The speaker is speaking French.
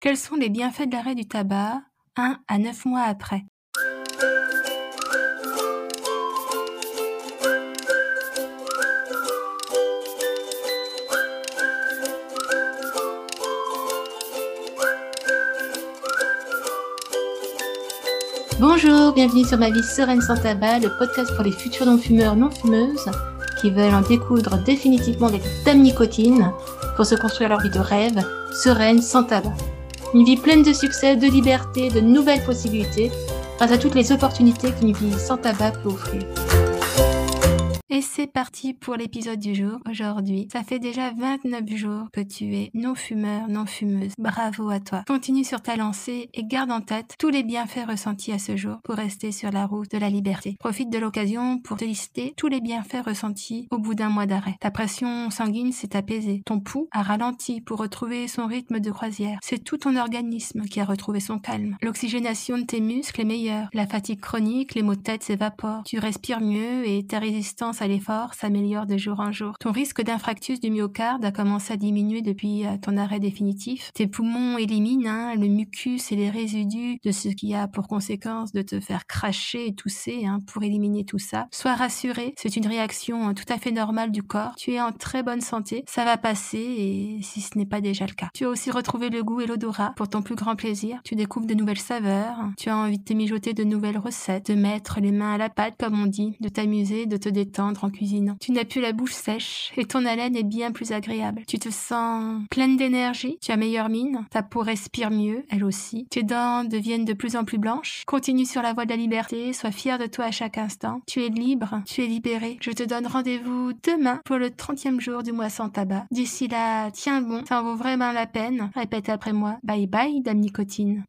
Quels sont les bienfaits de l'arrêt du tabac 1 à 9 mois après? Bonjour, bienvenue sur ma vie sereine sans tabac, le podcast pour les futurs non-fumeurs non-fumeuses qui veulent en découdre définitivement avec dame nicotine pour se construire leur vie de rêve, sereine sans tabac. Une vie pleine de succès, de liberté, de nouvelles possibilités, grâce à toutes les opportunités qu'une vie sans tabac peut offrir. Et c'est parti pour l'épisode du jour. Aujourd'hui, ça fait déjà 29 jours que tu es non-fumeur, non-fumeuse. Bravo à toi. Continue sur ta lancée et garde en tête tous les bienfaits ressentis à ce jour pour rester sur la route de la liberté. Profite de l'occasion pour te lister tous les bienfaits ressentis au bout d'un mois d'arrêt. Ta pression sanguine s'est apaisée. Ton pouls a ralenti pour retrouver son rythme de croisière. C'est tout ton organisme qui a retrouvé son calme. L'oxygénation de tes muscles est meilleure. La fatigue chronique, les maux de tête s'évaporent. Tu respires mieux et ta résistance à l'effort s'améliore de jour en jour. Ton risque d'infractus du myocarde a commencé à diminuer depuis euh, ton arrêt définitif. Tes poumons éliminent hein, le mucus et les résidus de ce qui a pour conséquence de te faire cracher et tousser hein, pour éliminer tout ça. Sois rassuré, c'est une réaction euh, tout à fait normale du corps. Tu es en très bonne santé, ça va passer et si ce n'est pas déjà le cas. Tu as aussi retrouvé le goût et l'odorat pour ton plus grand plaisir. Tu découvres de nouvelles saveurs, tu as envie de te mijoter de nouvelles recettes, de mettre les mains à la pâte comme on dit, de t'amuser, de te détendre en cuisinant. Tu n'as plus la bouche sèche et ton haleine est bien plus agréable. Tu te sens pleine d'énergie, tu as meilleure mine, ta peau respire mieux, elle aussi. Tes dents deviennent de plus en plus blanches. Continue sur la voie de la liberté, sois fier de toi à chaque instant. Tu es libre, tu es libéré. Je te donne rendez-vous demain pour le 30e jour du mois sans tabac. D'ici là, tiens bon, ça vaut vraiment la peine. Répète après moi. Bye bye, dame nicotine.